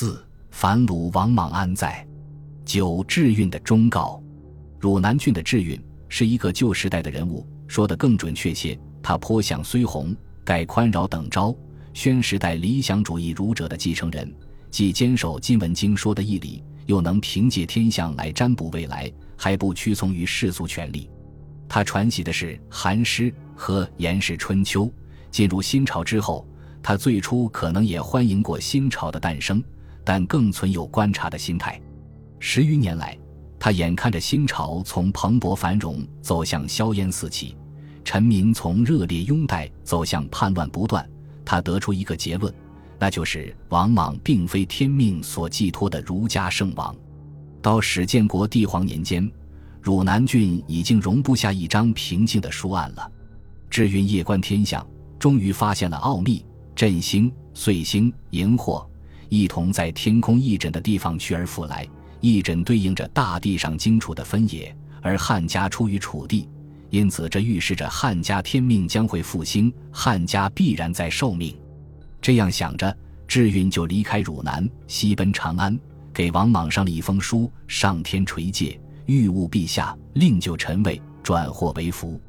四反鲁王莽安在？九智运的忠告。汝南郡的智运是一个旧时代的人物，说的更准确些，他颇像崔洪、盖宽饶等昭宣时代理想主义儒者的继承人，既坚守金文经说的义理，又能凭借天象来占卜未来，还不屈从于世俗权力。他传习的是韩诗和颜氏春秋。进入新朝之后，他最初可能也欢迎过新朝的诞生，但更存有观察的心态。十余年来，他眼看着新朝从蓬勃繁荣走向硝烟四起，臣民从热烈拥戴走向叛乱不断。他得出一个结论，那就是王莽并非天命所寄托的儒家圣王。到始建国帝皇年间。汝南郡已经容不下一张平静的书案了。智云夜观天象，终于发现了奥秘：振星、岁星、荧惑，一同在天空一枕的地方去而复来。一枕对应着大地上荆楚的分野，而汉家出于楚地，因此这预示着汉家天命将会复兴，汉家必然在受命。这样想着，智运就离开汝南，西奔长安，给王莽上了一封书，上天垂戒。欲务陛下，令就臣位，转祸为福。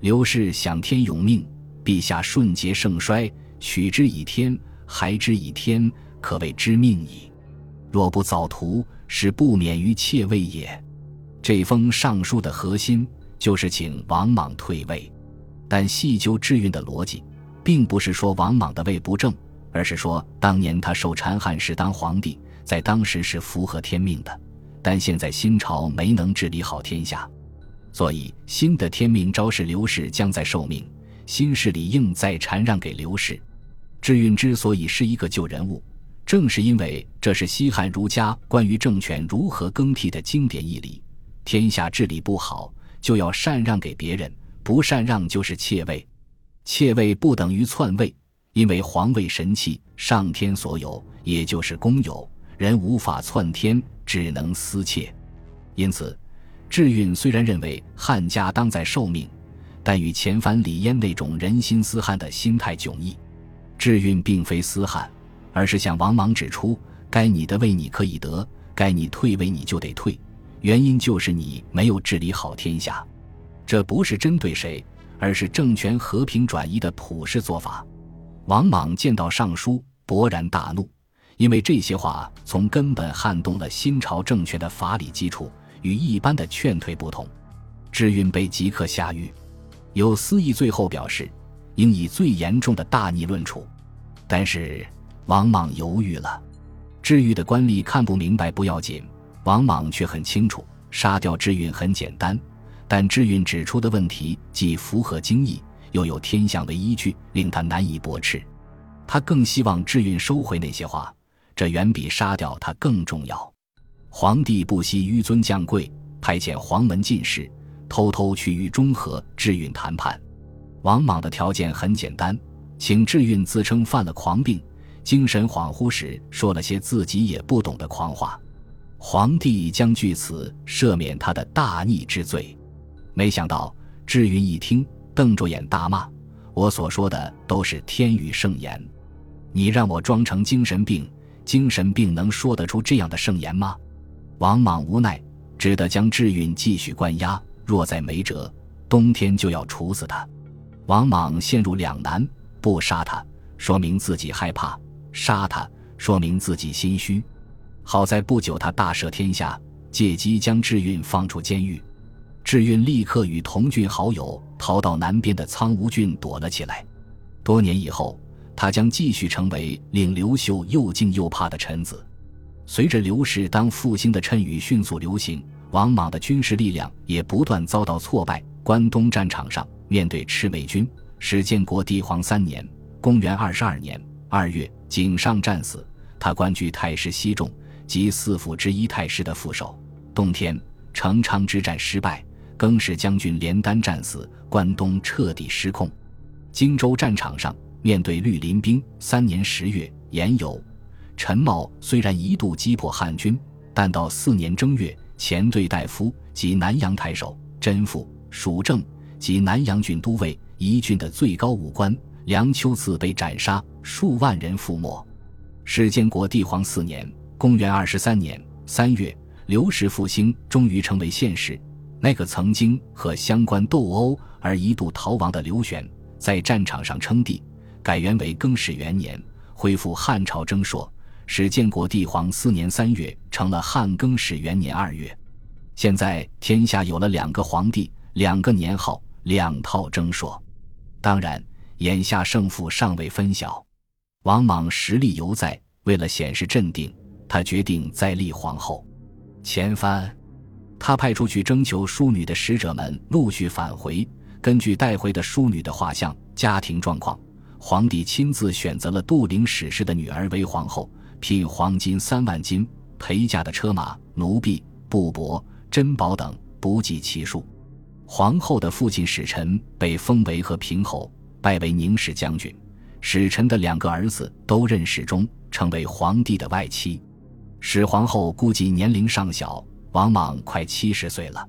刘氏享天永命，陛下顺节盛衰，取之以天，还之以天，可谓知命矣。若不早图，是不免于窃位也。这封上书的核心就是请王莽退位，但细究智运的逻辑，并不是说王莽的位不正，而是说当年他受禅汉时当皇帝，在当时是符合天命的。但现在新朝没能治理好天下，所以新的天命昭示刘氏将在受命，新势力应再禅让给刘氏。智运之所以是一个旧人物，正是因为这是西汉儒家关于政权如何更替的经典义理。天下治理不好，就要禅让给别人，不禅让就是窃位。窃位不等于篡位，因为皇位神器，上天所有，也就是公有，人无法篡天。只能私窃，因此，智运虽然认为汉家当在受命，但与前番李嫣那种人心思汉的心态迥异。智运并非思汉，而是向王莽指出：该你的位你可以得，该你退位你就得退，原因就是你没有治理好天下。这不是针对谁，而是政权和平转移的普世做法。王莽见到上书，勃然大怒。因为这些话从根本撼动了新朝政权的法理基础，与一般的劝退不同。智运被即刻下狱，有司仪最后表示，应以最严重的大逆论处。但是王莽犹豫了。智狱的官吏看不明白不要紧，王莽却很清楚，杀掉智运很简单。但智运指出的问题既符合经义，又有天象为依据，令他难以驳斥。他更希望智运收回那些话。这远比杀掉他更重要。皇帝不惜纡尊降贵，派遣黄门进士偷偷去与中和、智运谈判。王莽的条件很简单，请智运自称犯了狂病，精神恍惚时说了些自己也不懂的狂话，皇帝将据此赦免他的大逆之罪。没想到智运一听，瞪着眼大骂：“我所说的都是天语圣言，你让我装成精神病。”精神病能说得出这样的圣言吗？王莽无奈，只得将智运继续关押。若再没辙，冬天就要处死他。王莽陷入两难：不杀他，说明自己害怕；杀他，说明自己心虚。好在不久，他大赦天下，借机将智运放出监狱。智运立刻与同郡好友逃到南边的苍梧郡躲了起来。多年以后。他将继续成为令刘秀又敬又怕的臣子。随着刘氏当复兴的谶语迅速流行，王莽的军事力量也不断遭到挫败。关东战场上，面对赤眉军，史建国帝皇三年（公元二十二年）二月，井上战死。他官居太师西仲及四府之一太师的副手。冬天，成昌之战失败，更始将军连丹战死，关东彻底失控。荆州战场上。面对绿林兵，三年十月，严有、陈茂虽然一度击破汉军，但到四年正月，前队大夫及南阳太守甄父、蜀正及南阳郡都尉一郡的最高武官梁丘赐被斩杀，数万人覆没。史建国帝皇四年（公元二十三年）三月，刘氏复兴终于成为现实。那个曾经和相关斗殴而一度逃亡的刘玄，在战场上称帝，改元为更始元年，恢复汉朝征朔。史建国帝皇四年三月，成了汉更始元年二月。现在天下有了两个皇帝，两个年号，两套征朔。当然，眼下胜负尚未分晓。王莽实力犹在，为了显示镇定，他决定再立皇后。前番。他派出去征求淑女的使者们陆续返回，根据带回的淑女的画像、家庭状况，皇帝亲自选择了杜陵史氏的女儿为皇后，聘黄金三万斤，陪嫁的车马、奴婢、布帛、珍宝等不计其数。皇后的父亲使臣被封为和平侯，拜为宁氏将军。使臣的两个儿子都任侍中，成为皇帝的外戚。始皇后估计年龄尚小。王莽快七十岁了，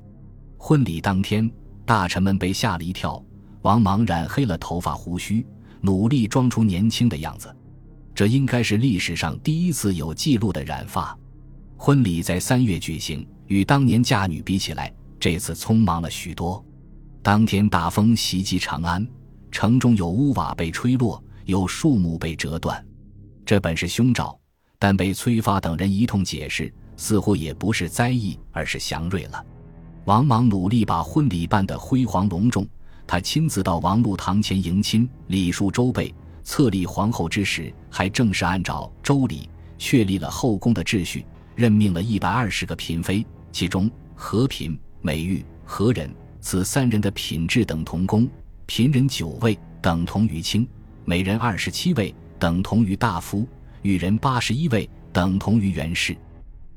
婚礼当天，大臣们被吓了一跳。王莽染黑了头发胡须，努力装出年轻的样子。这应该是历史上第一次有记录的染发。婚礼在三月举行，与当年嫁女比起来，这次匆忙了许多。当天大风袭击长安，城中有屋瓦被吹落，有树木被折断。这本是凶兆，但被崔发等人一通解释。似乎也不是灾异，而是祥瑞了。王莽努力把婚礼办得辉煌隆重，他亲自到王禄堂前迎亲，礼数周备。册立皇后之时，还正式按照周礼确立了后宫的秩序，任命了一百二十个嫔妃，其中和嫔、美玉、和人此三人的品质等同宫，嫔人九位，等同于卿；美人二十七位，等同于大夫；玉人八十一位，等同于元氏。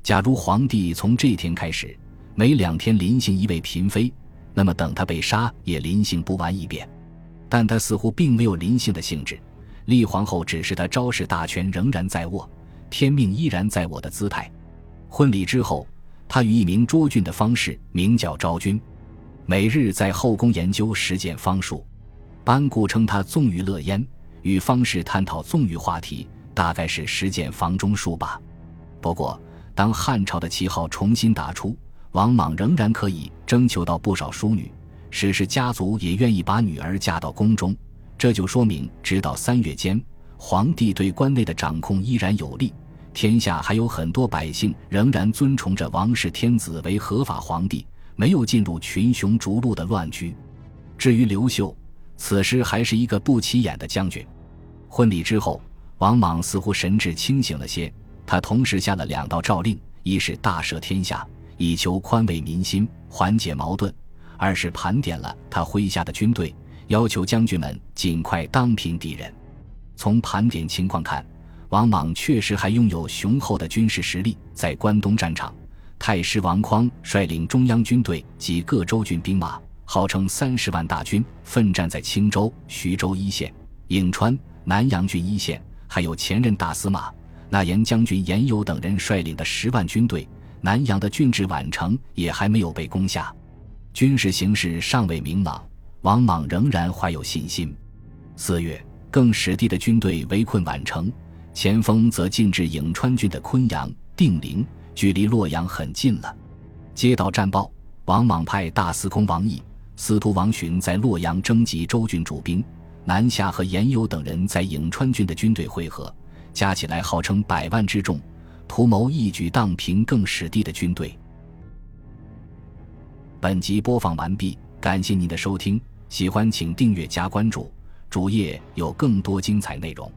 假如皇帝从这天开始每两天临幸一位嫔妃，那么等他被杀也临幸不完一遍。但他似乎并没有临幸的兴致，立皇后只是他招式大权仍然在握，天命依然在我的姿态。婚礼之后，他与一名捉郡的方士名叫昭君，每日在后宫研究实践方术。班固称他纵欲乐焉，与方士探讨纵欲话题，大概是实践房中术吧。不过。当汉朝的旗号重新打出，王莽仍然可以征求到不少淑女，史氏家族也愿意把女儿嫁到宫中，这就说明，直到三月间，皇帝对关内的掌控依然有力，天下还有很多百姓仍然尊崇着王室天子为合法皇帝，没有进入群雄逐鹿的乱局。至于刘秀，此时还是一个不起眼的将军。婚礼之后，王莽似乎神志清醒了些。他同时下了两道诏令：一是大赦天下，以求宽慰民心，缓解矛盾；二是盘点了他麾下的军队，要求将军们尽快当平敌人。从盘点情况看，王莽确实还拥有雄厚的军事实力。在关东战场，太师王匡率领中央军队及各州郡兵马，号称三十万大军，奋战在青州、徐州一线、颍川、南阳郡一线，还有前任大司马。那严将军严尤等人率领的十万军队，南阳的郡治宛城也还没有被攻下，军事形势尚未明朗，王莽仍然怀有信心。四月，更始帝的军队围困宛城，前锋则进至颍川郡的昆阳、定陵，距离洛阳很近了。接到战报，王莽派大司空王毅、司徒王寻在洛阳征集州郡主兵，南下和严尤等人在颍川郡的军队会合。加起来号称百万之众，图谋一举荡平更始帝的军队。本集播放完毕，感谢您的收听，喜欢请订阅加关注，主页有更多精彩内容。